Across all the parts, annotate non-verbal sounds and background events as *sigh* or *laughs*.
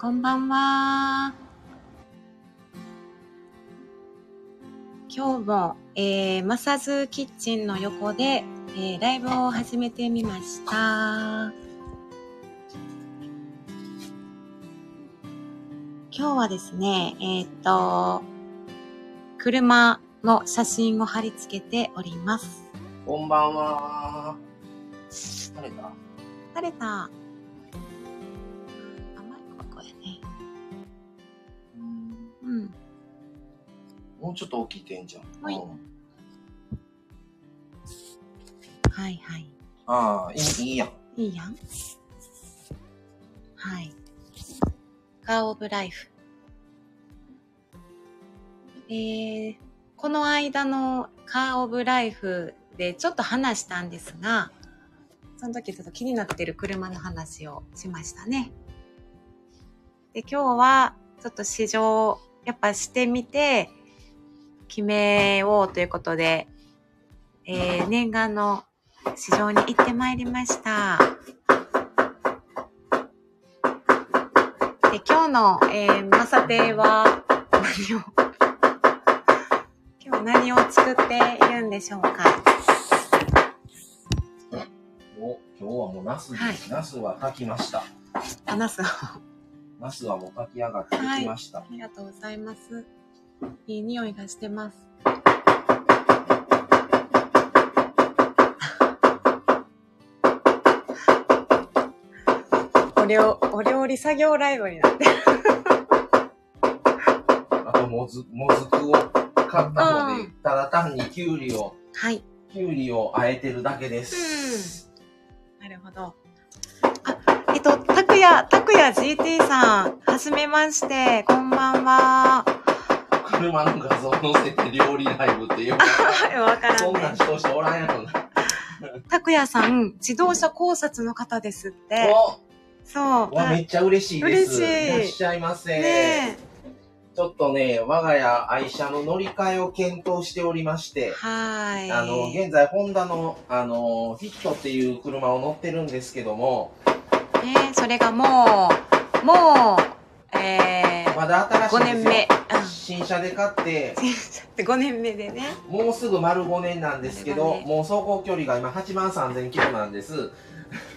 こんばんは。今日も、えー、マサズキッチンの横で、えー、ライブを始めてみました。今日はですね、えーっと、車の写真を貼り付けております。こんばんは。晴れた晴れた。もうちょっと大きいてんじゃん。はいうんはいはい。ああ、いい、いいやん。いいやん。はい。カーオブライフ。えー、この間のカーオブライフでちょっと話したんですが、その時ちょっと気になってる車の話をしましたね。で、今日はちょっと試乗、やっぱしてみて、決めようということで、えー、念願の市場に行ってまいりました。で、今日の、えー、マサテは何を、今日何を作っているんでしょうか？お、今日はもうナスです。ナスは炊きました。あナスを。*laughs* ナスはもう炊き上がってきました。ありがとうございます。いい匂いがしてます。*laughs* お料お料理作業ライブになってる。あともず、もずくを買ったので、うんただ単にキュウリを、はい。キュウリをあえてるだけです。なるほど。あ、えっと、たくや、たくや GT さん、はじめまして、こんばんは。車の画像載せて料理ライブっていう。*laughs* わからんねそんなん。人しておらんやろな。たくやさん、自動車考察の方ですって。そう。おわ、めっちゃ嬉しいです。嬉しいいらっしゃいませ。ねちょっとね、我が家愛車の乗り換えを検討しておりましてえ。、はい。あの、現在、ホンダの、あの、フィットっていう車を乗ってるんですけども、ねそれがもう、もう、えー、まだ新しい5んですよ。年目。新車で買って、うん。5年目でね。もうすぐ丸5年なんですけど、もう走行距離が今8万3000キロなんです。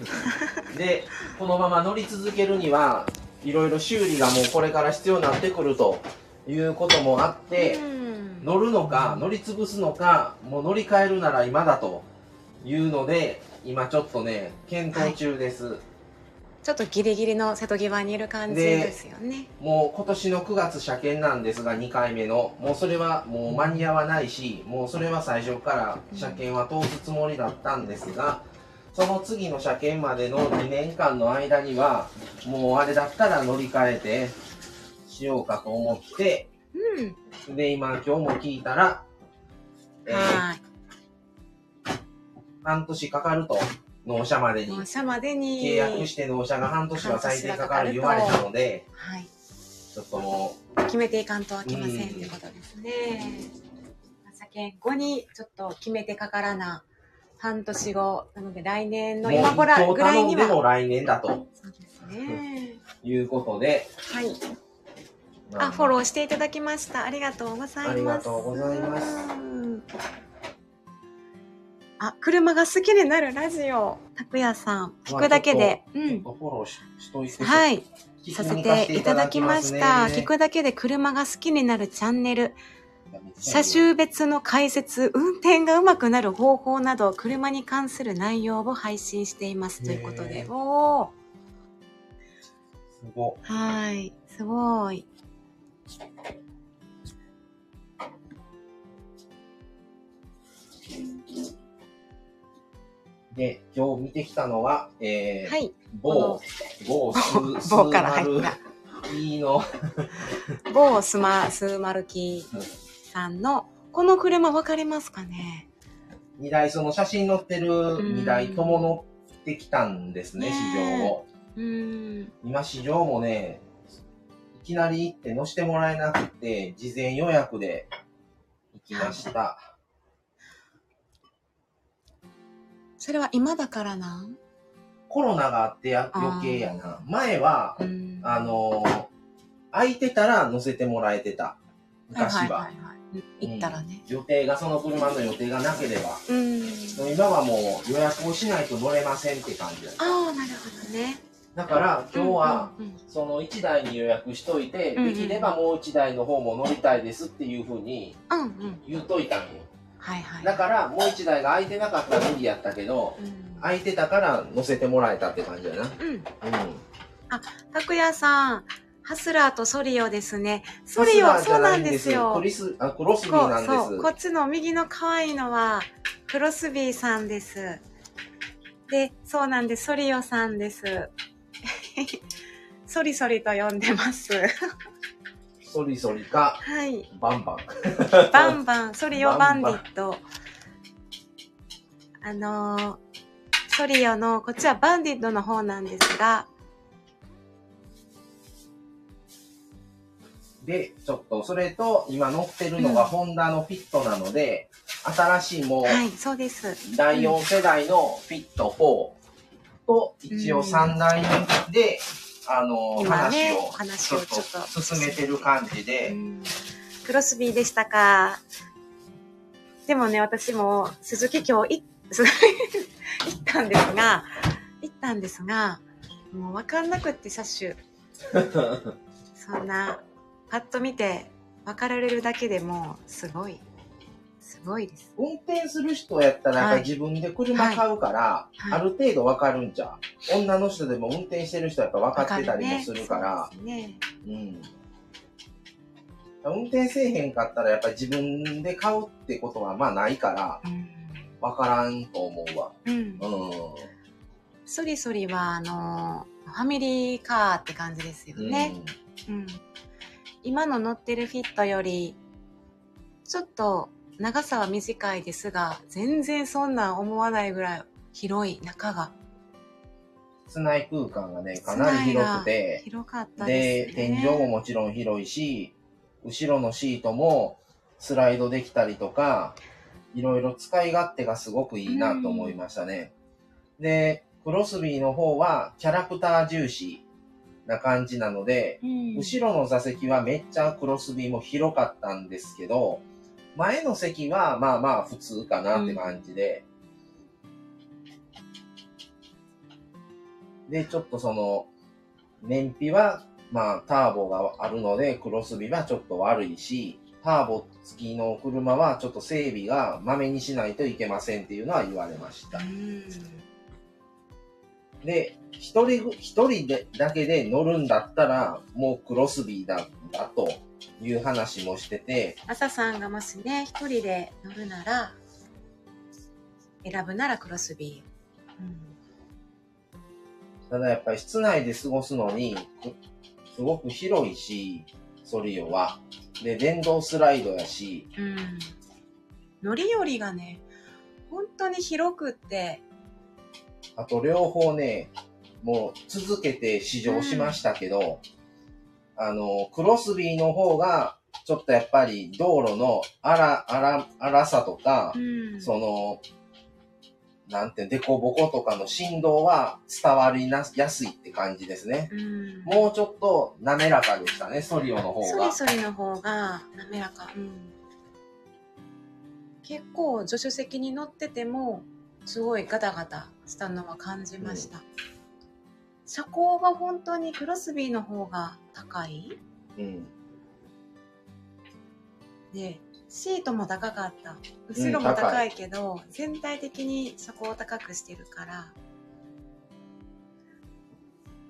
*laughs* で、このまま乗り続けるには、いろいろ修理がもうこれから必要になってくるということもあって、うん。乗るのか乗り潰すのかもう乗り換えるなら今だというので今ちょっとね検討中です、ちょっとギリギリの瀬戸際にいる感じですよね。もう今年の9月車検なんですが2回目のもうそれはもう間に合わないしもうそれは最初から車検は通すつもりだったんですがその次の車検までの2年間の間にはもうあれだったら乗り換えてしようかと思ってうん。で今今日も聞いたら、えーはい。半年かかると納車までに。納車までに。契約して納車が半年は最低かかる言われたのではい。ちょっとも決めていかんとはきませんうんということですね。車検後にちょっとと決めてかからな半年後。なので来年の今ぐらいぐらいに頼んでもは来年だと。そうですね。いうことで、はい。まあフォローしていただきました。ありがとうございます。ありがとうございます。うんあ車が好きになるラジオ。拓也さん聞くだけで、うん。とフォローししといてはい。させていただきました。ね聞くだけで車が好きになるチャンネル。車種別の解説、運転が上手くなる方法など、車に関する内容を配信しています。ということで。おー。すご。はい。すごい。で今日見てきたのは、えーはい。某某スス某から入ーマった。ル E の *laughs* 某スマ、スーマルキさんの、この車わかりますかね？2台その写真載ってる2台とも乗ってきたんですね、ね市場を。うーん。今市場もね、いきなり行って乗してもらえなくて、事前予約で行きました。それは今だからなん？コロナがあってや余計やな。前は、うんあのー空いてたら乗せてもらえてた。昔は。いはいはい行ったらね。予定が、その車の予定がなければ。うん。今はもう予約をしないと乗れませんって感じだ。ああ、なるほどね。だから今日は、うんうんうんその1台に予約しといて、うんうんできればもう1台の方も乗りたいですっていうふうにうんうん。言うといたんよ。はいはい。だからもう1台が空いてなかったら無理やったけど、うん。空いてたから乗せてもらえたって感じやな。うん。うん。拓也さん、ハスラーとソリオですね。ソリオ、そうなんですよ。クリス、あ、クロスビーなんです。そうこっちの右の可愛いのはクロスビーさんです。で、そうなんです。ソリオさんです。*laughs* ソリソリと呼んでます。ソリソリか、はい。バンバン。バンバン、*laughs* ソリオバンディット。あのーソリオの、こっちはバンディットの方なんですが、で、ちょっと、それと、今乗ってるのがホンダのフィットなので、新しいもう、はい、そうです。第4世代のフィット4と、一応3台で、あの、今ね話を、ちょっ話をちょっとと進めてる感じで、うんクロスビーでしたか。でもね、私も鈴木今日い *laughs* 行ったんですが、行ったんですが、もうわかんなくって車種。*laughs* そんな、パッと見て分かられるだけでもすごい、すごいです。運転する人やったら、自分で車買うから、はいある程度わかるんちゃう？女の人でも運転してる人はやっぱ分かってたりもするから、わかるねうん。運転せえへんかったら、やっぱり自分で買うってことはまあないから、そうですねわからんと思うわ。うん。うん。うん。ソリソリは、あの、ファミリーカーって感じですよね。うん、今の乗ってるフィットよりちょっと長さは短いですが全然そんなん思わないぐらい広い中が室内空間がね、かなり広くて、広かったでね。天井ももちろん広いし、後ろのシートもスライドできたりとか、いろいろ使い勝手がすごくいいなと思いましたね。で、クロスビーの方はキャラクター重視な感じなので、うん、後ろの座席はめっちゃクロスビーも広かったんですけど、前の席はまあまあ普通かなって感じで、で、ちょっとその、燃費は、まあターボがあるので、クロスビーはちょっと悪いし、ターボ付きの車はちょっと整備がまめにしないといけませんっていうのは言われました。う。んで、一人ぐ、一人で、だけで乗るんだったら、もうクロスビーだ、だという話もしてて、朝さんがもしね一人で乗るなら選ぶならクロスビー、うん。ただやっぱり室内で過ごすのに、くすごく広いし、ソリオは。で、電動スライドやし、うん、乗り降りがね本当に広くってあと両方ね、もう続けて試乗しましたけど、あの、クロスビーの方が、ちょっとやっぱり道路の荒、荒、荒さとか、うん。その、なんて、デコボコとかの振動は伝わりなやすいって感じですね。うん。もうちょっと滑らかでしたね、ソリオの方が。ソリ。ソリの方が滑らか、うん、結構助手席に乗っててもすごいガタガタしたのは感じました、車高が本当にクロスビーの方が高い？うん。でシートも高かった後ろも高いけど、全体的に車高を高くしてるから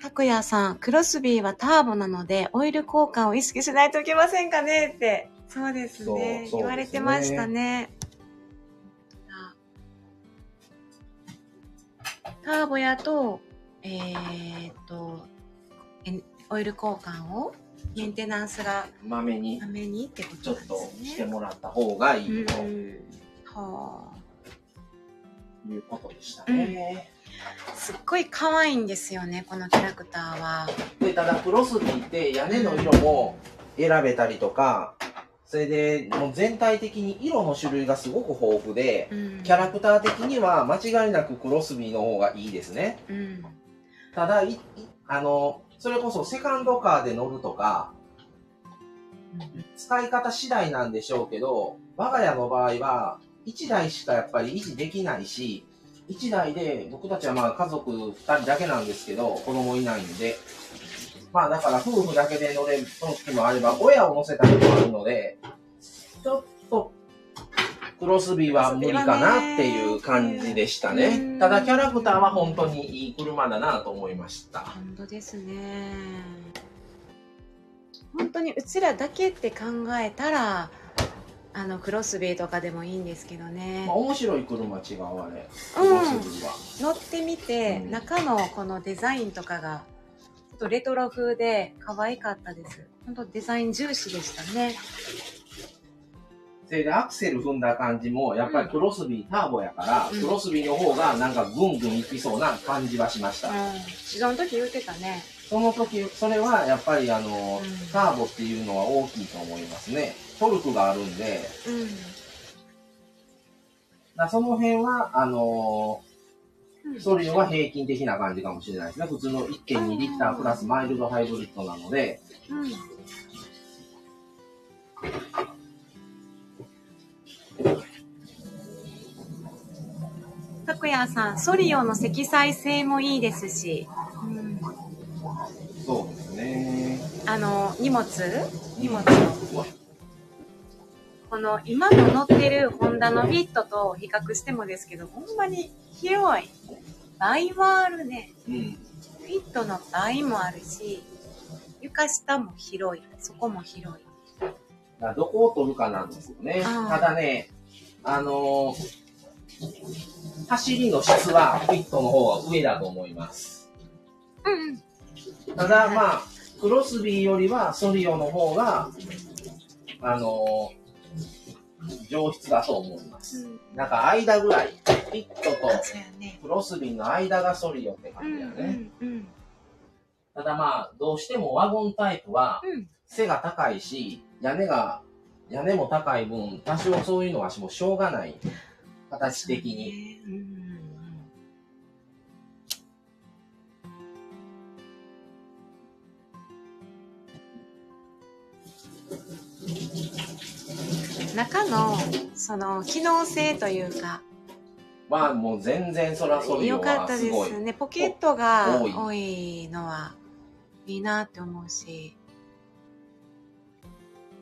拓也さん、クロスビーはターボなので、オイル交換を意識しないといけませんかね？って。そうですね。そうそうですね言われてましたね。ターボやと、えーっと、えオイル交換をメンテナンスがまめにためにってこちょっと。してもらった方がいいとうんはいうことでしたね。あ、すっごい可愛いんですよね、このキャラクターは。で、ただクロスビーって屋根の色も選べたりとか、それでもう全体的に色の種類がすごく豊富で、うん。キャラクター的には間違いなくクロスビーの方がいいですね。うん。ただいいあのそれこそセカンドカーで乗るとか使い方次第なんでしょうけど我が家の場合は1台しかやっぱり維持できないし1台で僕たちはまあ家族2人だけなんですけど子供いないんでまあだから夫婦だけで乗れる時もあれば親を乗せた時もあるのでちょっとクロスビーは無理かなっていう感じでしたね。ただキャラクターは本当にいい車だなと思いました。本当ですね本当にうちらだけって考えたらあのクロスビーとかでもいいんですけどねまあ、面白い車違うあれ。クうんロスビーは。乗ってみて、うん中のこのデザインとかがとレトロ風で可愛かったです。本当デザイン重視でしたね。それでアクセル踏んだ感じもやっぱりクロスビーターボやから、うん。クロスビーの方がなんかぐんぐんいきそうな感じはしました。うん。その時言ってたね。その時、それはやっぱりあの、うん。ターボっていうのは大きいと思いますね。トルクがあるんで、うん。だその辺は、あのうんソリオは平均的な感じかもしれないですね。普通の1.2リッタープラスマイルドハイブリッドなので、うん拓也さん、ソリオの積載性もいいですし、うんそうですね。あの、荷物？荷物この今の乗ってるホンダのフィットと比較してもですけど、ほんまに広い。倍はあるね。うん。フィットの倍もあるし、床下も広い。そこも広い。どこを取るかなんですよね。ただね、あのー走りの質はフィットの方が上だと思います。うんうん。ただまあ、クロスビーよりはソリオの方が、あのー上質だと思います。なんか間ぐらい、フィットと。クロスビーの間がソリオってう感じだんね。うんうん。ただまあ、どうしてもワゴンタイプはうん。背が高いし、屋根が、屋根も高い分、多少そういうのはもうしょうがない。形的に。その機能性というか。まあもう全然そらソリオ良かったです。ね。ポケットが多いのはいいなって思うし。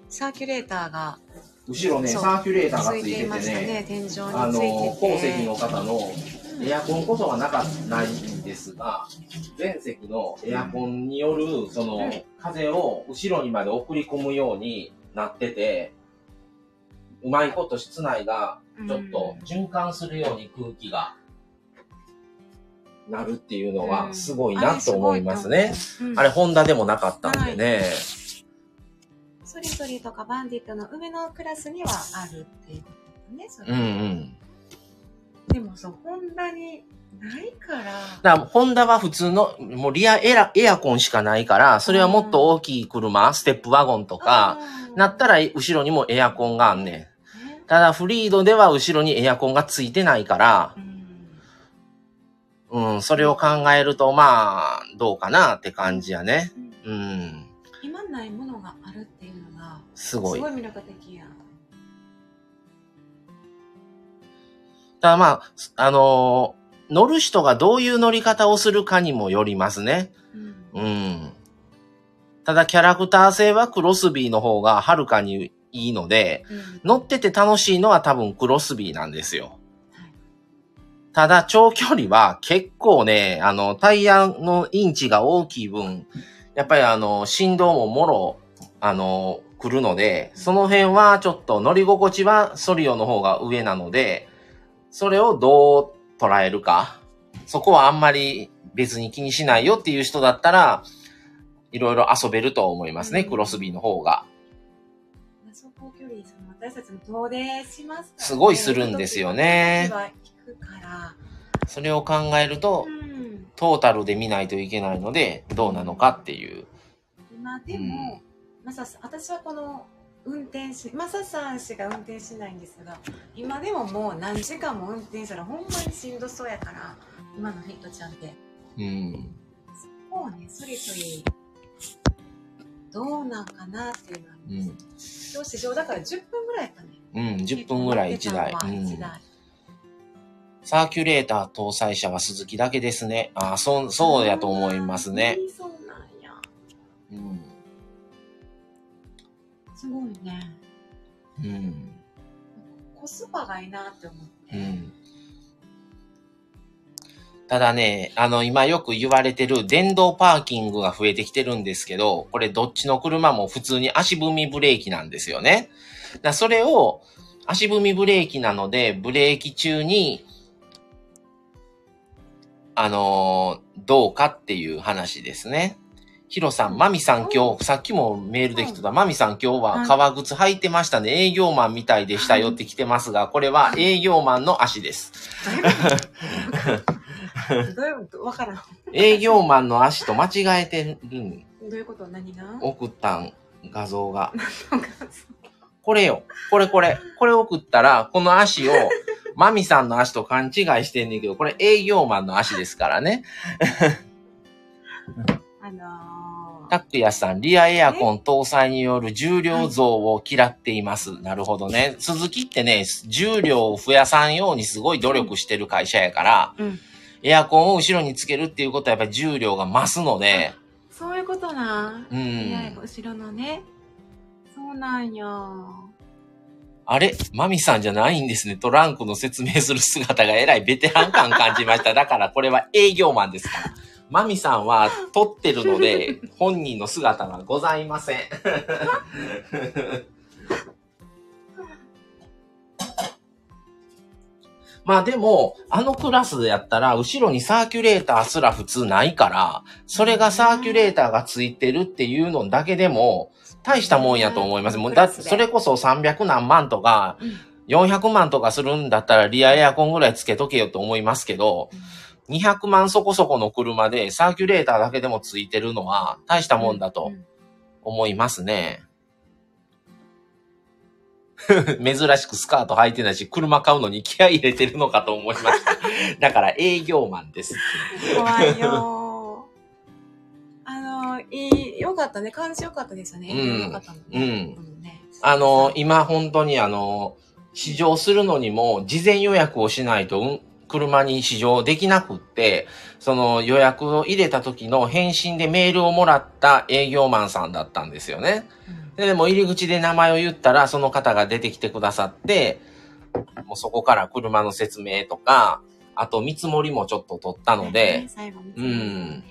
サーキュレーターが後ろね、サーキュレーターがついててね、ね天井についてて。あの、後席の方のエアコンこそはなかないんですが、全席のエアコンによる、そのうん、風を後ろにまで送り込むようになってて、うまいこと室内がちょっと循環するように空気がなるっていうのはすごいなと思いますね。うんあれ、ホンダでもなかったんでね。ソリソリとかバンディットの上のクラスにはあるっていうことねそれうんうん。でもそうホンダにないから。だから、ホンダは普通の、もうリアエラエアコンしかないから、それはもっと大きい車、ステップワゴンとか、なったら後ろにもエアコンがあんねん。ね。ただ、フリードでは後ろにエアコンがついてないから、うん。うん、それを考えると、まあ、どうかなって感じやね。うん。うん、今ないものがあるっていうのがすごい。すごい魅力的や。んただまあ、あのー乗る人がどういう乗り方をするかにもよりますね。うんうん。ただ、キャラクター性はクロスビーの方がはるかにいいので、うん乗ってて楽しいのは多分クロスビーなんですよはい。ただ、長距離は結構ね、あの、タイヤのインチが大きい分、やっぱりあの、振動ももろ、あの、来るので、その辺はちょっと乗り心地はソリオの方が上なので、それをどう捉えるか？そこはあんまり別に気にしないよっていう人だったら、いろいろ遊べると思いますね、うん。クロスビーの方が。走行距離その私たちも遠出しますごいするんですよね。それを考えると、うん。トータルで見ないといけないので、どうなのかっていう。今でも、まさ私はこの運転しマサさんしか運転しないんですが今でももう何時間も運転したらほんまにしんどそうやから今のフィットちゃんってうん。そうね、そりそり、どうなんかなっていうのはあうります。ん。市場だから10分ぐらいかね。うん、10分ぐらい1台。う1ん。台。サーキュレーター搭載車は鈴木だけですね。ああ、そう、そうやと思いますね。そうなんや。うん。すごいね。うん。コスパがいいなって思って。うん。ただね、あの、今よく言われてる電動パーキングが増えてきてるんですけど、これどっちの車も普通に足踏みブレーキなんですよね。だそれを足踏みブレーキなので、ブレーキ中に、あのーどうかっていう話ですね。ヒロさん、マミさん今日、さっきもメールできてた、マミさん今日は革靴履いてましたね。営業マンみたいでしたよって来てますが、これは営業マンの足です。*laughs* どういうこと？わからん。営業マンの足と間違えてるん。どういうこと？何が？送ったん、画像が。これよ。これこれ。これ送ったら、この足を、*laughs* マミさんの足と勘違いしてんねんけど、これ営業マンの足ですからね。あのー、タックヤさん、リアエアコン搭載による重量増を嫌っています。なるほどね。鈴木ってね、重量を増やさんようにすごい努力してる会社やから、うん。エアコンを後ろにつけるっていうことはやっぱり重量が増すので、そういうことな。うん後ろのね。そうなんや。あれ？マミさんじゃないんですね。トランクの説明する姿がえらいベテラン感感じました。だからこれは営業マンですから。マミさんは撮ってるので、*laughs* 本人の姿がございません。*laughs* まあでも、あのクラスでやったら、後ろにサーキュレーターすら普通ないから、それがサーキュレーターがついてるっていうのだけでも、大したもんやと思います。もうだって、それこそ300何万とか、うん。400万とかするんだったらリアエアコンぐらいつけとけよと思いますけど、200万そこそこの車でサーキュレーターだけでもついてるのは大したもんだとうん思いますね。*laughs* 珍しくスカート履いてないし、車買うのに気合い入れてるのかと思いました。*laughs* だから営業マンです。怖いよー。*laughs* あの、いい、よかったね。感じよかったですよね。うんうんね。うんねあの、今本当にあの、試乗するのにも事前予約をしないと、うん車に試乗できなくって、その予約を入れた時の返信でメールをもらった営業マンさんだったんですよね。うんで、でも入り口で名前を言ったら、その方が出てきてくださって、もうそこから車の説明とか、あと見積もりもちょっと取ったので、うん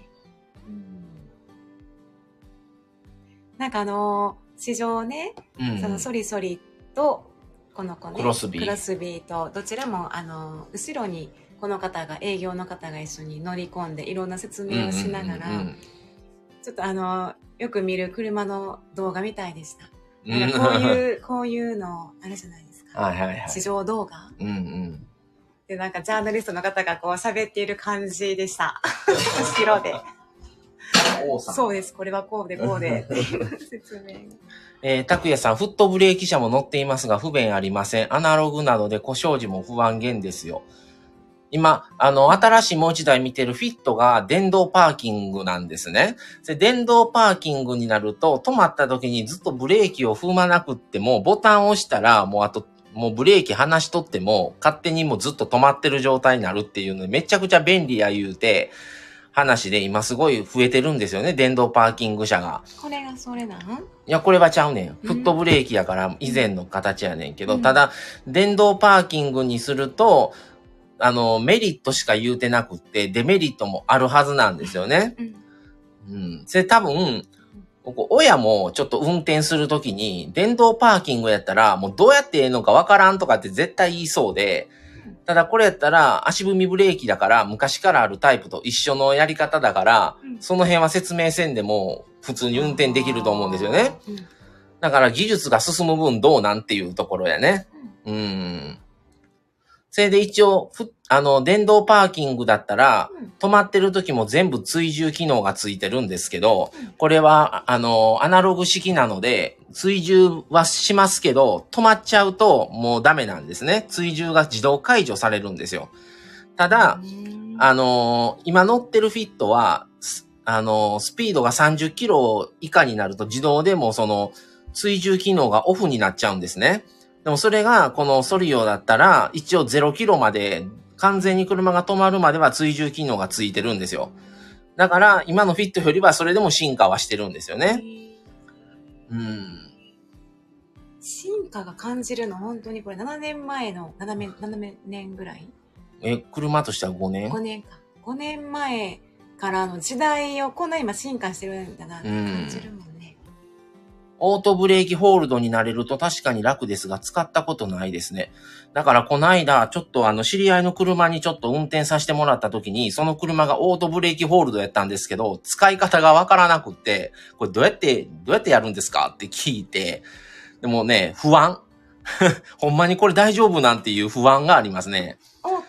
なんかあのー、市場ね、うん。そのソリソリと、この子ね、クロスビークロスビーと、どちらも、あのー、後ろに、この方が、営業の方が一緒に乗り込んで、いろんな説明をしながら、ちょっとあのー、よく見る車の動画みたいでした。うんなんかこういう、こういうの、あれじゃないですか。はいはいはい。市場動画？うんうん。で、なんかジャーナリストの方がこう喋っている感じでした。*laughs* 後ろで。そうです。これはこうでこうで。っていう説明が。えー、拓也さん、フットブレーキ車も乗っていますが、不便ありません。アナログなどで故障時も不安減ですよ。今、あの、新しいもう一台見てるフィットが電動パーキングなんですね。で電動パーキングになると、止まった時にずっとブレーキを踏まなくっても、ボタンを押したら、もうあと、もうブレーキ離しとっても、勝手にもうずっと止まってる状態になるっていうので、めちゃくちゃ便利や言うて、話で今すごい増えてるんですよね、電動パーキング車が。これがそれなん？いや、これはちゃうねん。うんフットブレーキやから以前の形やねんけど、うんただ、電動パーキングにすると、あの、メリットしか言うてなくって、デメリットもあるはずなんですよね。うん。うん。それ多分、ここ親もちょっと運転するときに、電動パーキングやったら、もうどうやってええのかわからんとかって絶対言いそうで、ただこれやったら足踏みブレーキだから昔からあるタイプと一緒のやり方だから、うんその辺は説明せんでも普通に運転できると思うんですよね。うん。だから技術が進む分どうなんていうところやね。うん。それで一応、ふあの、電動パーキングだったら、うん止まってる時も全部追従機能がついてるんですけどうん、これは、あの、アナログ式なので、追従はしますけど、止まっちゃうともうダメなんですね。追従が自動解除されるんですよ。ただ、うんあの今乗ってるフィットは、すあの、スピードが30キロ以下になると自動でもその、追従機能がオフになっちゃうんですね。でもそれが、このソリオだったら、一応0キロまで、完全に車が止まるまでは追従機能がついてるんですよ。だから、今のフィットよりはそれでも進化はしてるんですよね。うん。進化が感じるの、本当にこれ7年前の、7年、7年ぐらい？え、車としては5年 ?5 年か。5年前からの時代をこんな今進化してるんだなって感じるもんね。オートブレーキホールドになれると確かに楽ですが、使ったことないですね。だからこの間、ちょっとあの、知り合いの車にちょっと運転させてもらった時に、その車がオートブレーキホールドやったんですけど、使い方がわからなくって、これどうやって、どうやってやるんですか？って聞いて、でもね、不安。*laughs* ほんまにこれ大丈夫なんていう不安がありますね。オート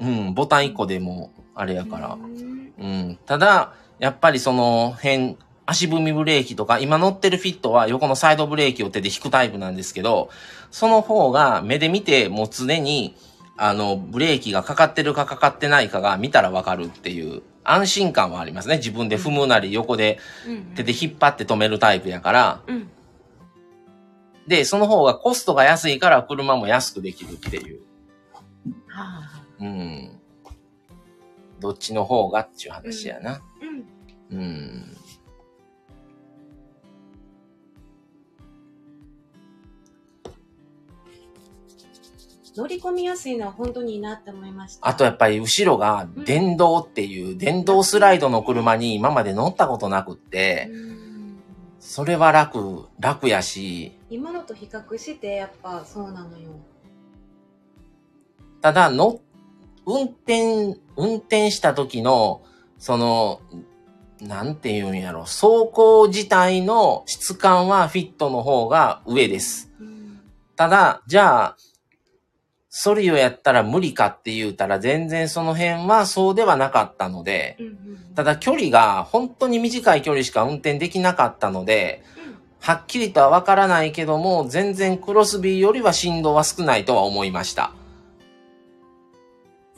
うん、ボタン1個でも、あれやから。うんうん。ただ、やっぱりその辺、足踏みブレーキとか、今乗ってるフィットは横のサイドブレーキを手で引くタイプなんですけど、その方が目で見てもう常に、あの、ブレーキがかかってるかかかってないかが見たらわかるっていう安心感はありますね。自分で踏むなり横でうん手で引っ張って止めるタイプやから。うん。で、その方がコストが安いから車も安くできるっていう。はあ。うん。どっちの方がっていう話やな。うん。うん。乗り込みやすいのは本当にいいなって思いました。あとやっぱり後ろが電動っていう、電動スライドの車に今まで乗ったことなくって、うんそれは楽、楽やし、今のと比較してやっぱそうなのよ。ただの、運転、運転した時の、その、なんて言うんやろ、走行自体の質感はフィットの方が上です。うんただ、じゃあ、ソリオやったら無理かって言うたら全然その辺はそうではなかったので、うんうんただ距離が本当に短い距離しか運転できなかったので、はっきりとはわからないけども、全然クロスビーよりは振動は少ないとは思いました。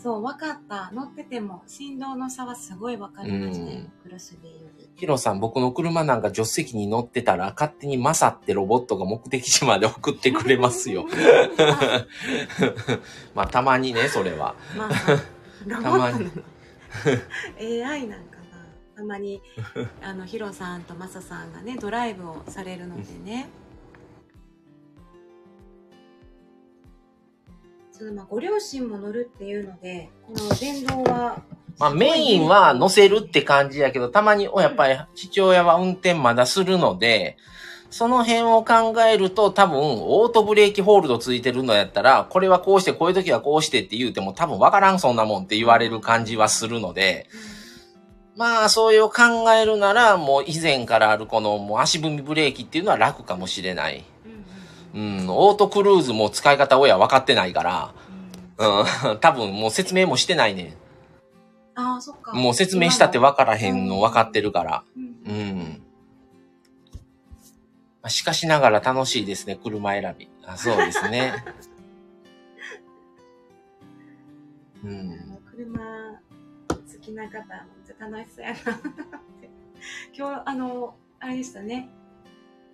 そう、分かった。乗ってても振動の差はすごい分かりましたようん。クロスビーより。ヒロさん、僕の車なんか助手席に乗ってたら勝手にマサってロボットが目的地まで送ってくれますよ。*laughs* まあたまにね、それは。まあ、ロボたまにットなの AI なんかな。たまに、*laughs* あの、ヒロさんとマサさんがね、ドライブをされるのでね。*laughs* そのまあご両親も乗るっていうので、この電動は、まあメインは乗せるって感じやけど、たまにやっぱり父親は運転まだするので、その辺を考えると多分オートブレーキホールドついてるのやったら、これはこうしてこういう時はこうしてって言うても多分わからんそんなもんって言われる感じはするので、まあそういう考えるならもう以前からあるこのもう足踏みブレーキっていうのは楽かもしれない。うんオートクルーズも使い方親分かってないから、うん。うん、多分もう説明もしてないねああ、そっか。ん。もう説明したって分からへんの分かってるから。うんうん。まあしかしながら楽しいですね、車選び。あそうですね。*laughs* うん。車好きな方、めっちゃ楽しそうやな。今日、あの、あれでしたね。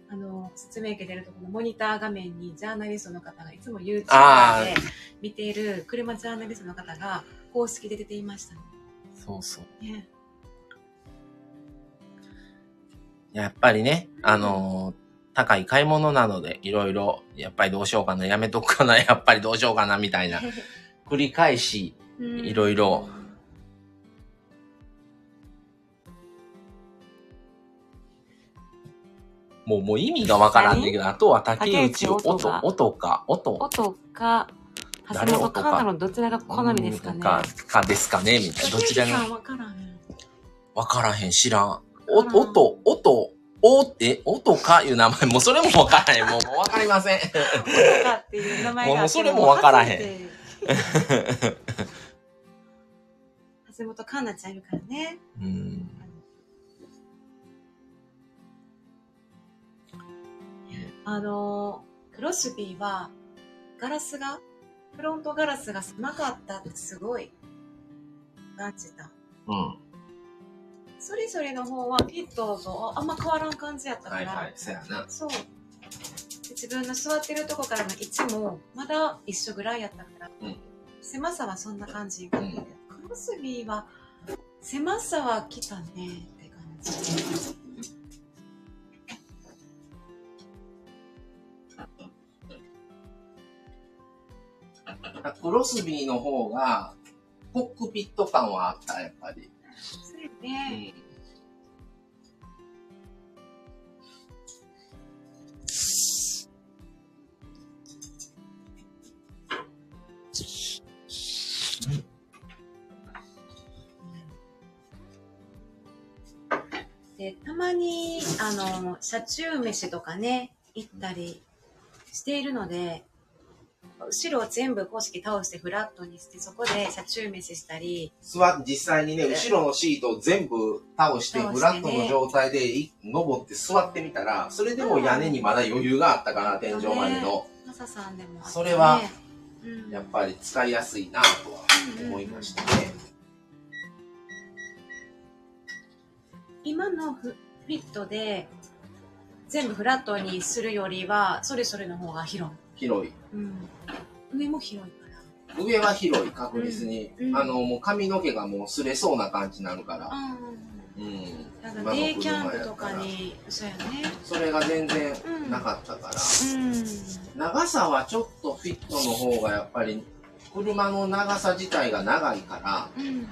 あの、説明受けてるところのモニター画面にジャーナリストの方がいつも YouTube で見ている車ジャーナリストの方が公式で出ていましたそうそう。ね。やっぱりね、あのー高い買い物なので、いろいろ、やっぱりどうしようかな、やめとくかな、*laughs* やっぱりどうしようかな、みたいな、*laughs* 繰り返し、いろいろもう、もう意味がわからんねんけど、あとは竹内音音か、音。音か、橋本環奈のどちらが好みですかね。か、かですかねみたいな。どちらが、わからん。わからへん、知らん。お、わからん音、音、おって、音かいう名前、もうそれもわからへん。もう、わかりません。音かっていう名前が。もうそれもわからへんん。橋本環奈ちゃんいるからね。うん。あの、クロスビーは、ガラスが、フロントガラスが狭かったってすごい感じた。うん。それぞれの方はフィットとあんま変わらん感じやったから、はいはい、そやな。そう。で自分の座ってるとこからの位置もまだ一緒ぐらいやったから、うん狭さはそんな感じ。んクロスビーは狭さは来たねって感じ。クロスビーの方が、コックピット感はあった、やっぱり。それうで、ん。でたまにあの車中飯とかね行ったりしているので後ろを全部公式倒してフラットにしてそこで車中飯したり。座っ実際にね、後ろのシートを全部倒して、フラットの状態でい登って座ってみたら、それでも屋根にまだ余裕があったかな、天井までの。マサさんでもそれは、うん。やっぱり使いやすいなとは思いましたね。今のフフィットで全部フラットにするよりはそれぞれの方が広い、広い。うん、上も広いから上は広い、確実に。うんうんあの、もう髪の毛がもう擦れそうな感じになるから。あうん。あなんかデイキャンプとかにそうやねそれが全然うんなかったから。うん長さはちょっとフィットの方がやっぱり、車の長さ自体が長いから、うん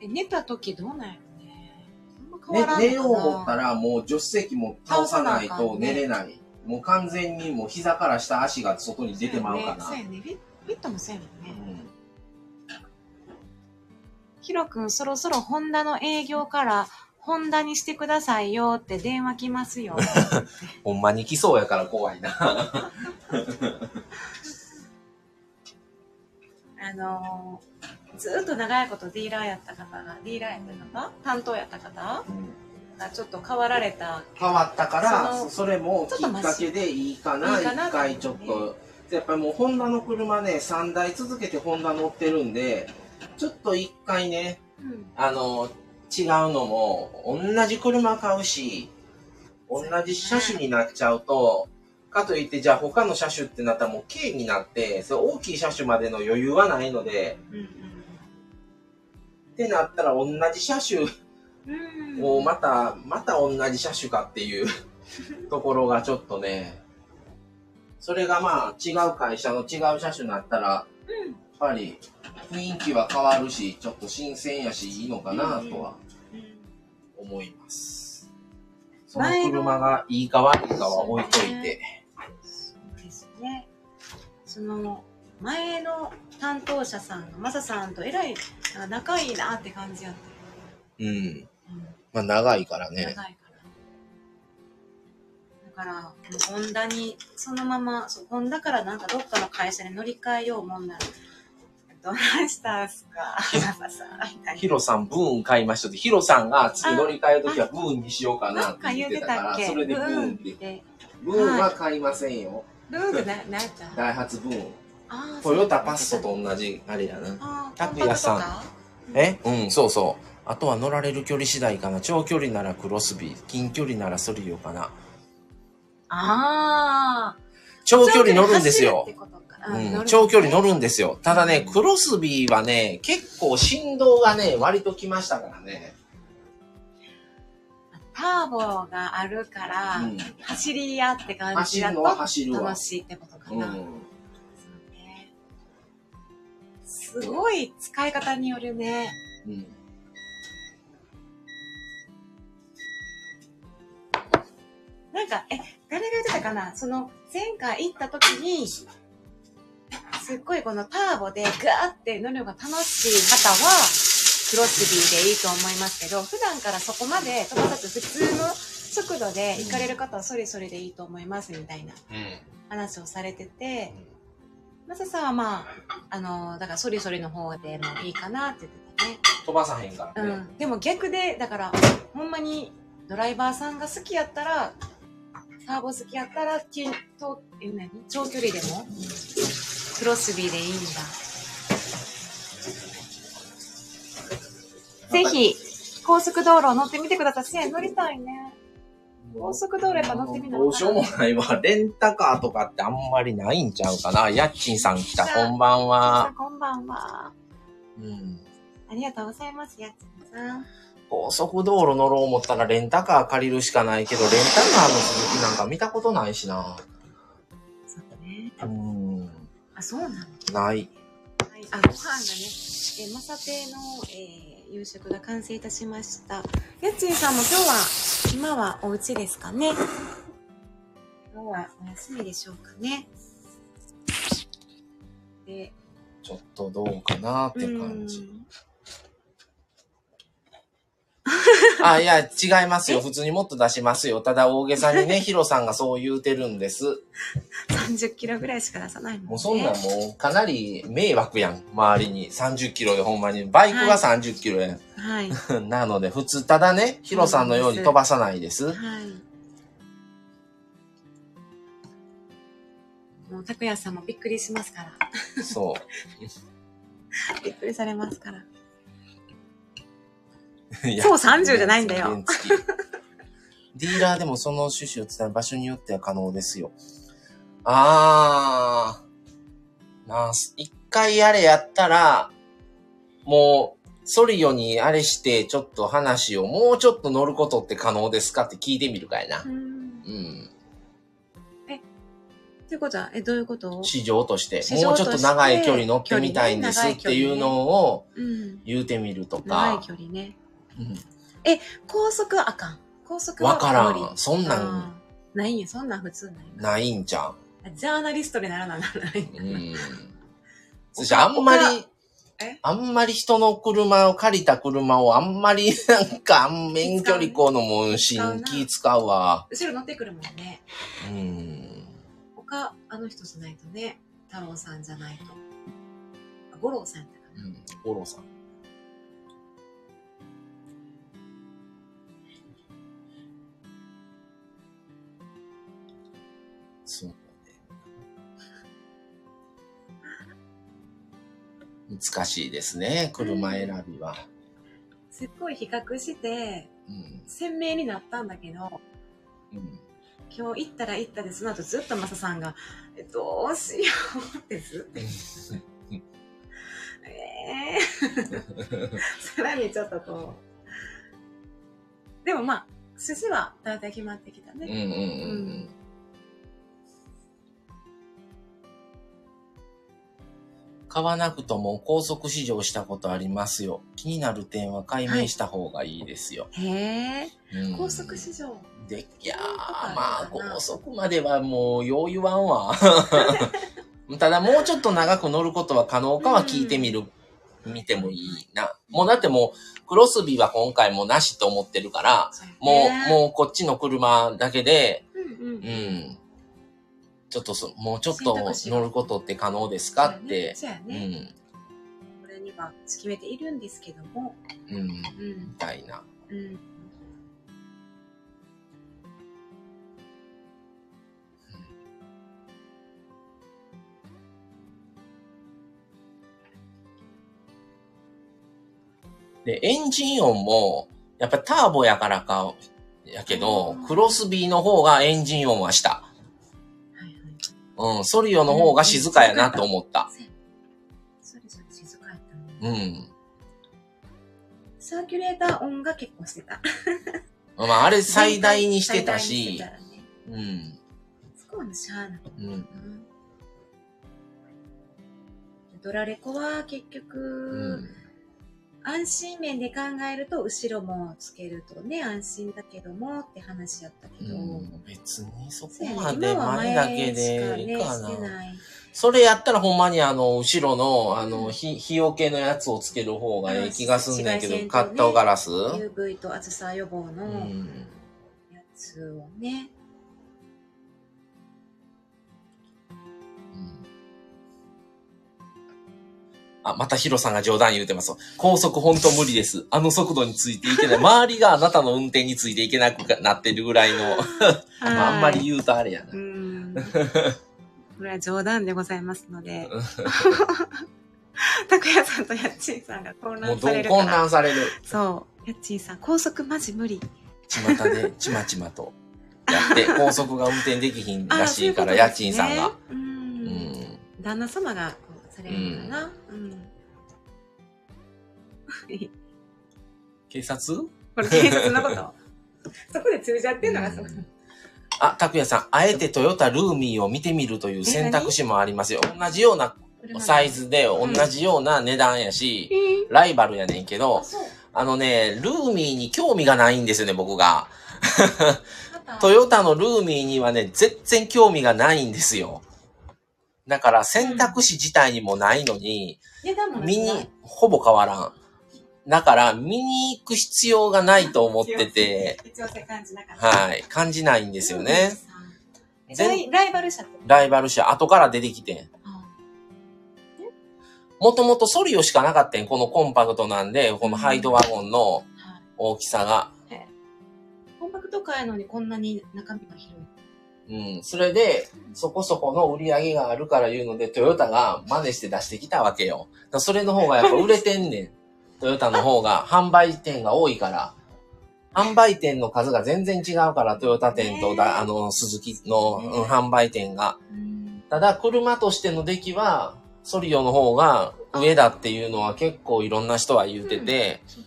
え寝た時どうなんやね、寝よう思ったらもう助手席も倒さないと寝れない。もう完全にもう膝から下足が外に出てまうかな。そうやねそうやねフィフィットもそうやもんね、うんヒロ君そろそろホンダの営業からホンダにしてくださいよって電話来ますよ。*laughs* ほんまに来そうやから怖いな。*laughs* あのーずっと長いことディーラーやった方が、ディーラーやった方担当やった方がちょっと変わられた。変わったから、それもきっかけでいいかな、一回ちょっと。やっぱりもうホンダの車ね、3台続けてホンダ乗ってるんで、ちょっと一回ね、うん。あの、違うのも、同じ車買うし、同じ車種になっちゃうと、かといって、じゃあ他の車種ってなったらもう軽になって、それ大きい車種までの余裕はないので、うんってなったら同じ車種。をまた、また同じ車種かっていう *laughs* ところがちょっとね、それがまあ違う会社の違う車種になったら、うんやっぱり雰囲気は変わるし、ちょっと新鮮やし、いいのかなとはうん思います。その車がいいか悪いかは置いといて。そうですね。その、前の担当者さんが、マサさんとえらいなんか仲いいなって感じやった。うん。うんまあ長いから長いから。だから、ホンダに、そのまま、そうホンダからなんかどっかの会社に乗り換えようもんなら、どないしたんすか、ヒロ *laughs* さん、ブーン買いましたって、ヒロさんが次乗り換えるときはブーンにしようかな。なって言ってたから、それでブーンっ。ってて。ブーンは買いませんよ。ルールな、なんやった *laughs* ダイハツブーン。トヨタパッソと同じあれやな。拓也さんえ？うん、そうそう。あとは乗られる距離次第かな。長距離ならクロスビー、近距離ならソリオかな。ああ。長距離乗るんですようん、長距離乗るるんですよ。ただね、クロスビーはね、結構振動がね、割ときましたからね。ターボがあるから、うん。走り屋って感じだと走るのは走るわ楽。しいってことかな。うん。すごい使い方によるね。うん。なんか、え、誰が言ってたかな？その、前回行った時に、すっごいこのターボでガーって乗るのが楽しい方は、クロスビーでいいと思いますけど、普段からそこまで飛ばさず普通の速度で行かれる方はそれそれでいいと思いますみたいなうん。話をされてて、マサさんはまあ、あの、だからそれそれの方でもいいかなって言ってたね。飛ばさへんからね。うん、でも逆でだからほんまにドライバーさんが好きやったらターボ好きやったらきとえ何？長距離でも？クロスビーでいいんだぜひ、高速道路乗ってみてください。乗りたいね。高速道路やっぱ乗ってみなどうしようもないわ。レンタカーとかってあんまりないんちゃうかな。やっちんさん来た。こんばんは。こんばんは。うん。ありがとうございます、やっちんさん。高速道路乗ろう思ったらレンタカー借りるしかないけど、レンタカーの続きなんか見たことないしな。そうね。うん。あ、そうなのない。はい、あ、ご飯がね、えー、まさ亭の、えー夕食が完成いたしました。やっちんさんも今日は、今はお家ですかね。今日はお休みでしょうかね。で、ちょっとどうかなって感うじ。んあ、いや、違いますよ。普通にもっと出しますよ。ただ大げさにね、*laughs* ヒロさんがそう言うてるんです。30キロぐらいしか出さないもんね。もうそんなんもうかなり迷惑やん。周りに。30キロでほんまに。バイクが30キロやん。はい。*laughs* なので、普通、ただね、ヒロさんのように飛ばさないです。はい。もう、拓也さんもびっくりしますから。そう。*laughs* びっくりされますから。いやそう30じゃないんだよディーラーでもその趣旨を伝える場所によっては可能ですよ。あー。まあ、一回あれやったら、もう、ソリオにあれして、ちょっと話を、もうちょっと乗ることって可能ですかって聞いてみるかいなう。ん。うん。ということは、え、どういうこと？市場として、もうちょっと長い距離乗ってみたいんですっていうのをうん。言うてみると長いか。距離ね。うん高速はあかん。高速はわからん。そんなんないんや、そんなん普通ないんないんちゃう。ジャーナリストにならなならない。うん。そしてあんまりえ、あんまり人の車を借りた車をあんまり *laughs* なんか免許履行のもし使うな気使うわ。後ろ乗ってくるもんね。うん。他、あの人じゃないとね。太郎さんじゃないと。あ五郎さんやったかな。うん。五郎さん。そう難しいですね、車選びは。すっごい比較して、うん。鮮明になったんだけど、うん。今日行ったら行ったで、その後ずっとマサさんが、えどうしようってずっと。*laughs* えー、さらにちょっとこう。でもまあ、筋は大体決まってきたね。うんうんうんうん。買わなくとも高速試乗したことありますよ。気になる点は解明した方がいいですよ。へえ、うん高速市場。で、いやー、まあ高速まではもうよう言わんわ。*laughs* ただもうちょっと長く乗ることは可能かは聞いてみる、見てもいいな。もうだってもう、クロスビーは今回もなしと思ってるから、もう、もうこっちの車だけで、う、うんうん。うん。ちょっとそ、もうちょっ選と乗ることって可能ですか？って。そうやうね。ん。これには決めているんですけども。うん。うんみ。たいな。うん。で、エンジン音も、やっぱターボやからか、やけどう、んクロスビーの方がエンジン音はした。うん、ソリオの方が静かやなと思った。そ静かやったね。うん。サーキュレーター音が結構してた。*laughs* まあ、あれ最大にしてたしうん。そこはねしゃあない。うん。うんドラレコは結う局、ん。安心面で考えると後ろもつけるとね安心だけどもって話やったけど、うん、別にそこまで前だけでいいかな。それやったらほんまにあの、後ろの、あの、日、日よけのやつをつける方がええ気がすんねんけど、カットガラス？UV と暑さ予防うのん。やつをね、あ、またヒロさんが冗談言うてます。高速ほんと無理です。あの速度についていけない。周りがあなたの運転についていけなくなってるぐらいの。まああんまり言うとあれやなう。んこれは冗談でございますので *laughs* 拓也さんとやっちーさんが混もう乱どう混されるから。乱される。そう。やっちーさん、高速マジ無理。巷でちまちまとやって、*laughs* 高速が運転できひんらしいから、あ家賃さんが。。そうんん。旦那様がされかな？うん。警察？これ警察のこと？*laughs* そこで通じ合ってんのがそう。あ、拓也さん、あえてトヨタルーミーを見てみるという選択肢もありますよ。同じようなサイズで、同じような値段やし、えーライバルやねんけあ、ど。あのね、ルーミーに興味がないんですよね、僕が。*laughs* トヨタのルーミーにはね、全然興味がないんですよ。だから選択肢自体にもないのに、見に、ほぼ変わらん。だから、見に行く必要がないと思ってて。はい、感じないんですよね。ライライバル社ライバル社、後から出てきてん。あもともとソリオしかなかったん、このコンパクトなんで、このハイドワゴンのはい大きさが。コンパクトカーやのにこんなに中身が広い。うん。それで、そこそこの売り上げがあるから言うので、トヨタが真似して出してきたわけよ。だそれの方がやっぱ売れてんねん。*laughs* トヨタの方が、販売店が多いから。販売店の数が全然違うから、トヨタ店とだ、あの、鈴木の、うん販売店が。うん。ただ、車としての出来は、ソリオの方が上だっていうのは結構いろんな人は言うてて、そうかそうか。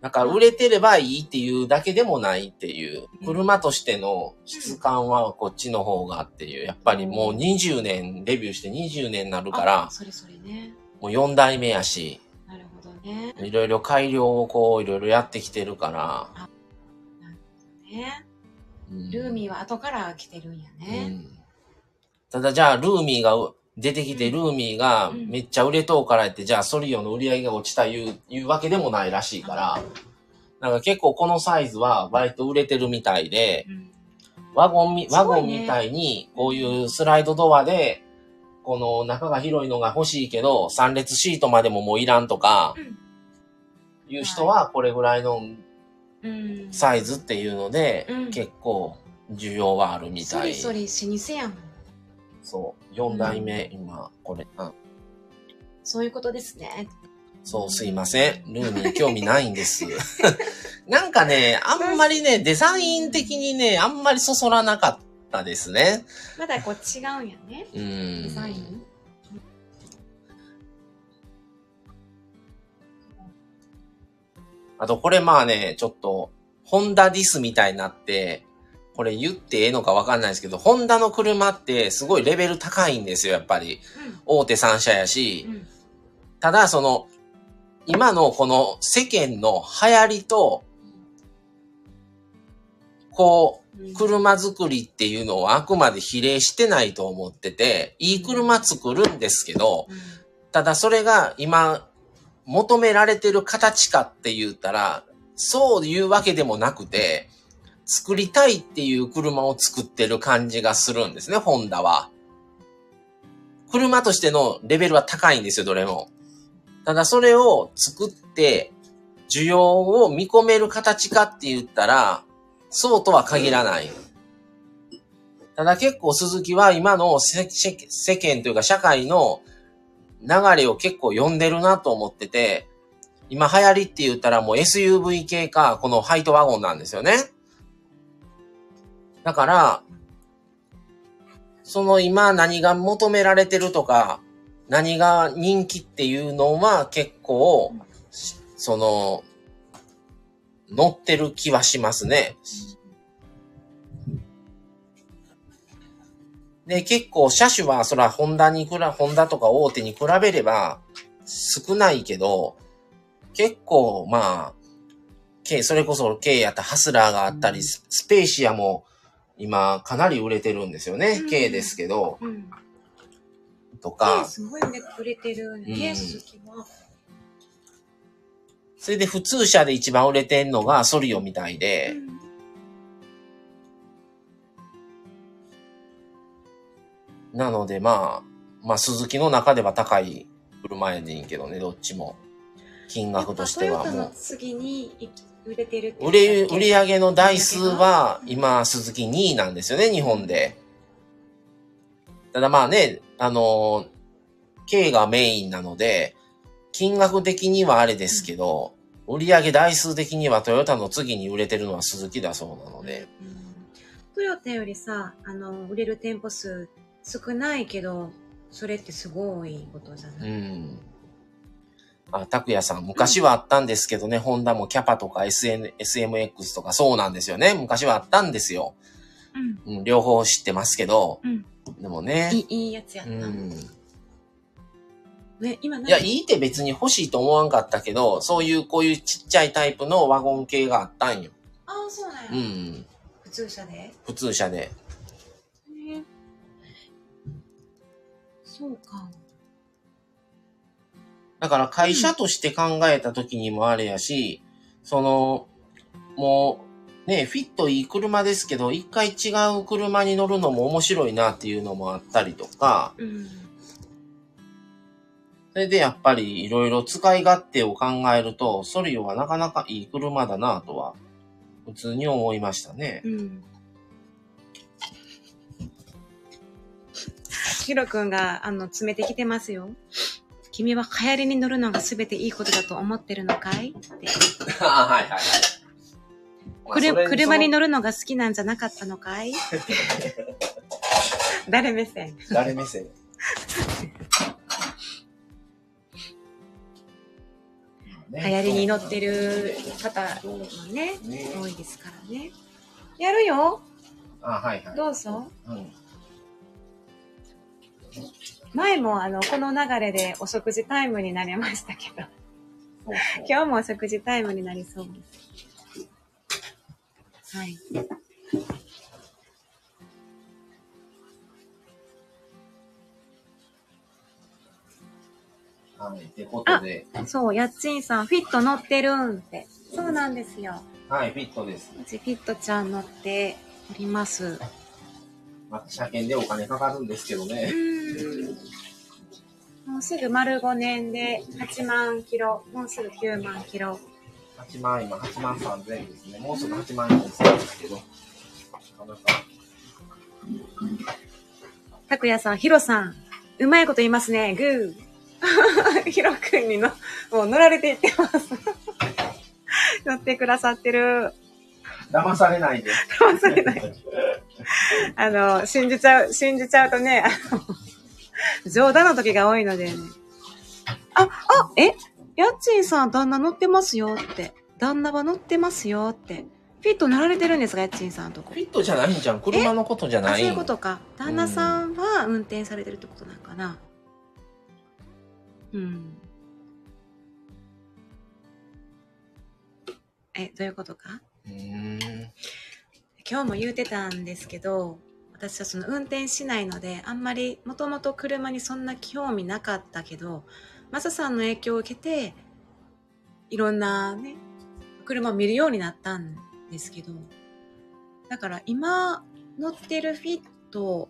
だから売れてればいいっていうだけでもないっていうう、ん車としての質感はこっちの方がっていう、やっぱりもう20年、デビューして20年になるからあ、それそれね。もう4代目やし、なるほどね。いろいろ改良をこういろいろやってきてるから、ね。うんルーミーは後から来てるんやうね。んただじゃあルーミーがう出てきて、うんルーミーがうんめっちゃ売れとうからって、じゃあソリオの売り上げが落ちたいう、いうわけでもないらしいから、なんか結構このサイズは割と売れてるみたいで、うん。ワゴンみ、ワゴンみたいに、こういうスライドドアで、この中が広いのが欲しいけど、3列シートまでももういらんとか、いう人はこれぐらいのうん。サイズっていうので、うん結構需要はあるみたい。そりそり老舗やもん。そう。4代目、今、これ。うんそういうことですね。そう、すいません。ルーミー興味ないんです。*laughs* なんかね、あんまりね、デザイン的にね、あんまりそそらなかったですね。まだこう違うんやね。うん。デザイン？あと、これまあね、ちょっと、ホンダディスみたいになって、これ言ってええのかわかんないですけど、ホンダの車ってすごいレベル高いんですよ、やっぱり。大手3社やしう。ん。ただ、その、今のこの世間の流行りと、こう、うん。車作りっていうのはあくまで比例してないと思ってて、いい車作るんですけど、うんただそれが今求められてる形かって言ったら、そういうわけでもなくて、作りたいっていう車を作ってる感じがするんですね、ホンダは。車としてのレベルは高いんですよ、どれも。ただそれを作って、需要を見込める形かって言ったら、そうとは限らない。ただ結構鈴木は今の世間というか社会の流れを結構読んでるなと思ってて、今流行りって言ったらもう SUV 系か、このハイトワゴンなんですよね。だから、その今何が求められてるとか、何が人気っていうのは結構、その、乗ってる気はしますね。で、結構車種は、そら、ホンダにくら、ホンダとか大手に比べれば少ないけど、結構、まあ、K、それこそ K やったハスラーがあったり、スペーシアも今かなり売れてるんですよね。うん K ですけど、うん。とか、すごいね、売れてる。ケース好きは。それで普通車で一番売れてんのがソリオみたいで、なのでまあ、まあ鈴木の中では高い車やねんけどね、どっちも。金額としてはトヨタのも次に売れてる。売れ、売り上上げの台数は今鈴木2位なんですよね、日本で。ただまあね、あのー軽がメインなので、金額的にはあれですけど、売上台数的にはトヨタの次に売れてるのは鈴木だそうなので、うんトヨタよりさ、あの、売れる店舗数少ないけど、それってすごいことじゃない、うん。あ、拓也さん、昔はあったんですけどね、ホンダもキャパとか SN、SMX とかそうなんですよね。昔はあったんですよ。うん。うん、両方知ってますけど、うんでもね、いいいいやつやった。うん。ね、今何？いや、いいって別に欲しいと思わんかったけど、そういうこういうちっちゃいタイプのワゴン系があったんよ。ああ、そうなんや。うん。普通車で？普通車で。へえそうか。だから会社として考えた時にもあれやし、その、もう、ね、フィットいい車ですけど、一回違う車に乗るのも面白いなっていうのもあったりとか、うん。それでやっぱりいろいろ使い勝手を考えると、ソリオはなかなかいい車だなとは、普通に思いましたね。うん。ヒロ君が、あの、詰めてきてますよ。君は流行りに乗るのが全ていいことだと思ってるのかい？って。*laughs* あはいはいはい。くる車に乗乗るのが好きなんじゃなかったのかい？誰目線？誰目線？*laughs* 流行りに乗ってる方もね、ね多いですからね。やるよあ、はいはい。どうぞ。うん。前もあの、この流れでお食事タイムになりましたけど、そうそう今日もお食事タイムになりそうです。はい。はい。ってことで、そう、やっちんさん、フィット乗ってるんって。そうなんですよ。はい、フィットです。うちフィットちゃん乗っております。まあ、車検でお金かかるんですけどうね。ーん。もうすぐ丸5年で8万キロ、もうすぐ9万キロ。8万、今8万3000円ですね。もうすぐ8万円ですけど。拓也さん、ヒロさん、うまいこと言いますね。グー。*laughs* ヒロくんにの、もう乗られていってます。*laughs* 乗ってくださってる。騙されないで。騙されない。あの、信じちゃう、信じちゃうとね、あの、*laughs* 冗談の時が多いのでね。あ、あ、え？やっちんさん、旦那乗ってますよって。旦那は乗ってますよって。フィット乗られてるんですか、やっちんさんのとこフ。ィットじゃないんじゃん。車のことじゃあ、ないそういうことか。旦那さんは運転されてるってことなんかな。うん。え、どういうことか？うーん。今日も言うてたんですけど、私はその運転しないので、あんまりもともと車にそんな興味なかったけど、マサさんの影響を受けて、いろんなね、車を見るようになったんですけど、だから今乗ってるフィット、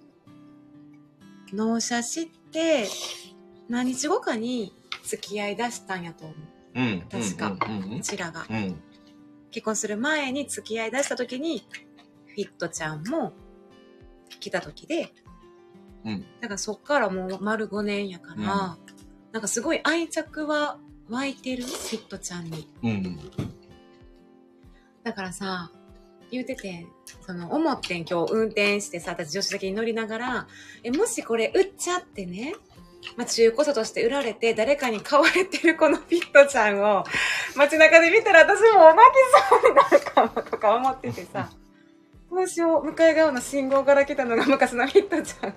納車して、何日後かに付き合い出したんやと思う。うん。確かうんうちらが。うん。うん。結婚する前に付き合い出した時に、フィットちゃんも来た時で、うん。だからそっからもう丸5年やから、うんなんかすごい愛着は湧いてる、フィットちゃんに。うん。だからさ、言うてて、その、思ってん今日運転してさ、私助手席に乗りながら、え、もしこれ売っちゃってね、まあ、中古車として売られて誰かに買われてるこのフィットちゃんを街中で見たら私もう泣きそうになるかもとか思っててさ、どうしよう、向かい側の信号から来たのが昔のフィットちゃん。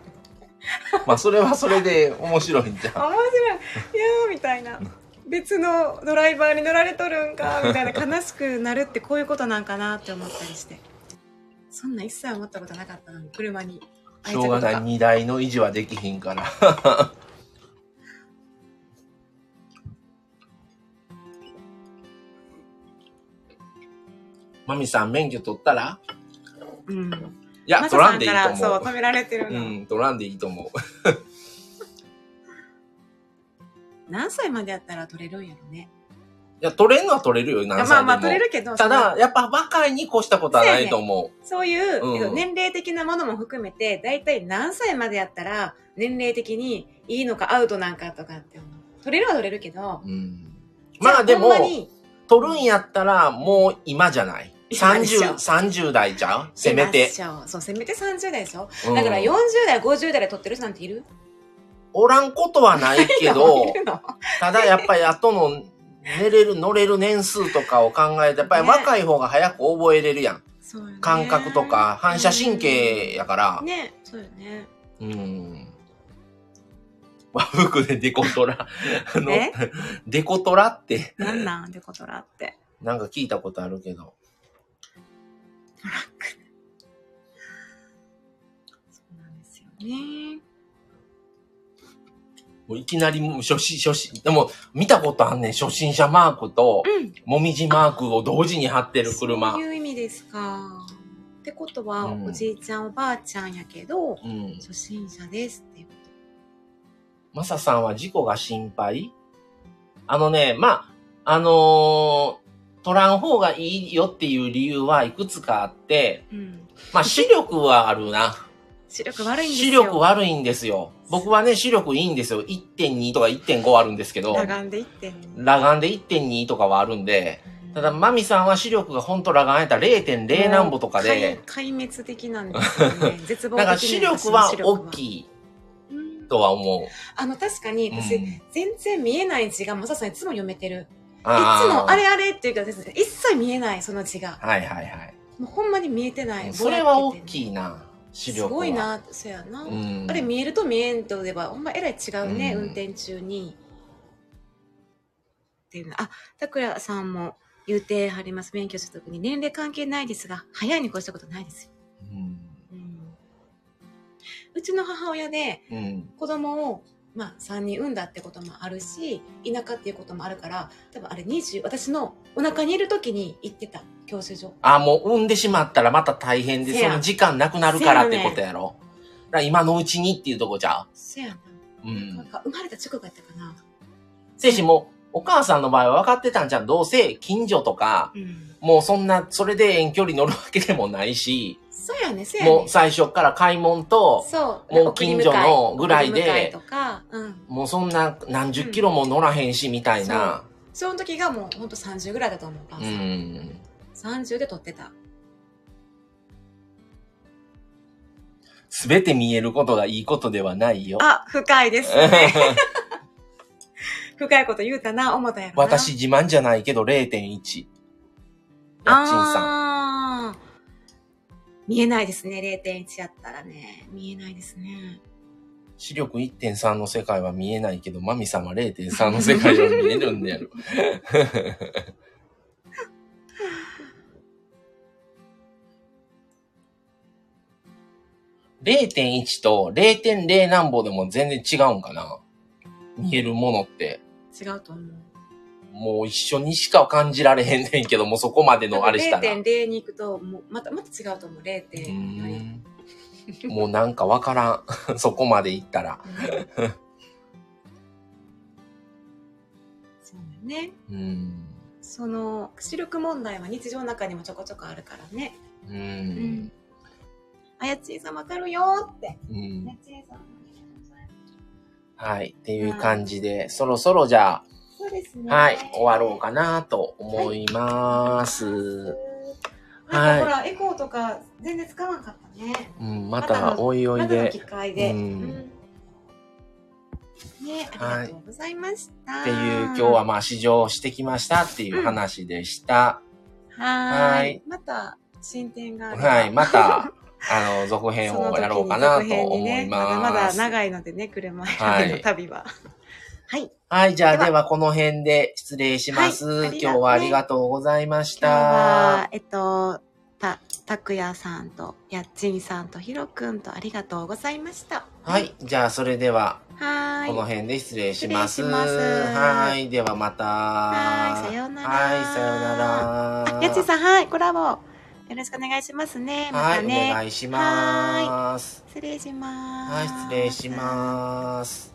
まあ、それはそれで面白いんじゃん。面白い。いやーみたいな。別のドライバーに乗られとるんか、みたいな悲しくなるってこういうことなんかなって思ったりして。そんな一切思ったことなかったのに、車に愛しょうがない。荷台の維持はできひんから。*laughs* マミさん、免許取ったら？うん。いや、マ取らんでいいサさんから、そう、と思う。止められてるの。うん、取らんでいいと思う。*laughs* 何歳までやったら取れるんやろね。や、取れるのは取れるよ、何歳でも。まあまあ取れるけど、ただ、やっぱ若いに越したことはないと思う。そういう、うんえっと年齢的なものも含めて、だいたい何歳までやったら、年齢的にいいのかアウトなんかとかって思う。取れるは取れるけど、うん。まあでも取るんやったら、もう今じゃない。今でしょ30、30代じゃん？せめてそう、せめて30代でしょ、うんだから40代、50代で取ってる人なんている？おらんことはないけど *laughs* ただやっぱり後の寝れる、乗れる年数とかを考えて、やっぱりね若い方が早く覚えれるやん。ね感覚とか、反射神経やからうん。ね、そうよね。うん。和服でデコトラ。あのえ、デコトラって、なんなん？デコトラって。なんか聞いたことあるけど。トラック。そうなんですよね。もういきなりもう初心、初心、でも見たことあんねん。初心者マークと、うん。もみじマークを同時に貼ってる車。そういう意味ですか。ってことは、うんおじいちゃんおばあちゃんやけど、うん。初心者ですっていうこマサさんは事故が心配？あのね、まあ、あのー取らん方がいいよっていう理由はいくつかあって、と。うん。まあ、視力はあるな。視力悪いんですよ。視力悪いんですよ。僕はね、視力いいんですよ。1.2とか1.5あるんですけど、裸眼で言ってんの。裸眼で1.2とかはあるんで、ただ、マミさんは視力が本当裸眼やったら0.0何歩とかで、壊滅的なんですよね。*laughs* 絶望的だから視力は大きい。とは思う。あの、確かに私、うん全然見えない字が、まささんいつも読めてる。いつもあれあれっていうかですね、一切見えない、その字が。はいはいはい。もうほんまに見えてない。それは大い。きいな、視す力は。ごいな、そやな。うん。あれ見えると見えんとでは、ほんまえらい違うね、うん運転中に。っていうの。あ、さんも言うてはります。免許取得に年齢関係ないですが、早いに越したことないですよ。うん。うん、うちの母親でうん。子供を、まあ、3人産んだってこともあるし、田舎っていうこともあるから、多分あれ20、私のお腹にいる時に行ってた、教習所。あ、もう産んでしまったらまた大変で、その時間なくなるからってことやろ。だから今のうちにっていうとこじゃせやな。う。うなんん。か生まれた直後やったかな。せいしもう、お母さんの場合は分かってたんじゃん。どうせ近所とか、うん。もうそんな、それで遠距離乗るわけでもないし、そうやね、そうやね。もう最初から買い物と、そう。もう近所のぐらいでうん。もうそんな何十キロも乗らへんし、みたいな。その時がもうほんと30ぐらいだと思う、お母うさん。ん。30で撮ってた。すべて見えることがいいことではないよ。あ、深いですね。*laughs* 深いこと言うたな、思ったやろな。私自慢じゃないけど0.1。家賃さん。見えないですね、0.1やったらね。見えないですね。視力1.3の世界は見えないけど、マミさんは0.3の世界は見えるんでやる。0.1と0.0何歩でも全然違うんかな見えるものって。違うと思う。もう一緒にしか感じられへんねんけど、もうそこまでのあれしたら。0.0に行くと、もうまた、また違うと思う、う0.0より。ーんもうなんかわからん。そこまで行ったら。うんそうだよね。うん。その、視力問題は日常の中にもちょこちょこあるからね。う。うんあやちーさんわかるよーって。うんあやちーさん。はい。っていう感じで、そろそろじゃそうですね。あ、はい、終わろうかなと思います。なんかほら、エコーとか全然使わんかったね。うん、またおいおいで。会で。うんうんね、ありがとうございました。っていう、今日はまあ試乗してきましたっていう話でした。はい。また進展がはい、また、*laughs* あの、続編をやろうかなと思いねます。まだまだ長いのでね、車はい選びの旅は。はい。*laughs* はい、じゃあではこの辺で失礼します。はい今日はありがとうございまし今日た。は、えっと、た、たくやさんと、やっちんさんと、ひろくんとありがとうございました。はい、じゃあそれでは、はーい。この辺で失礼します。はい、ではまた。はいさようならはい、さようなら。やっちんさん、はい、コラボ。よろしくお願いしますね。まはい、たね。お願いします。失礼します。はい、失礼します。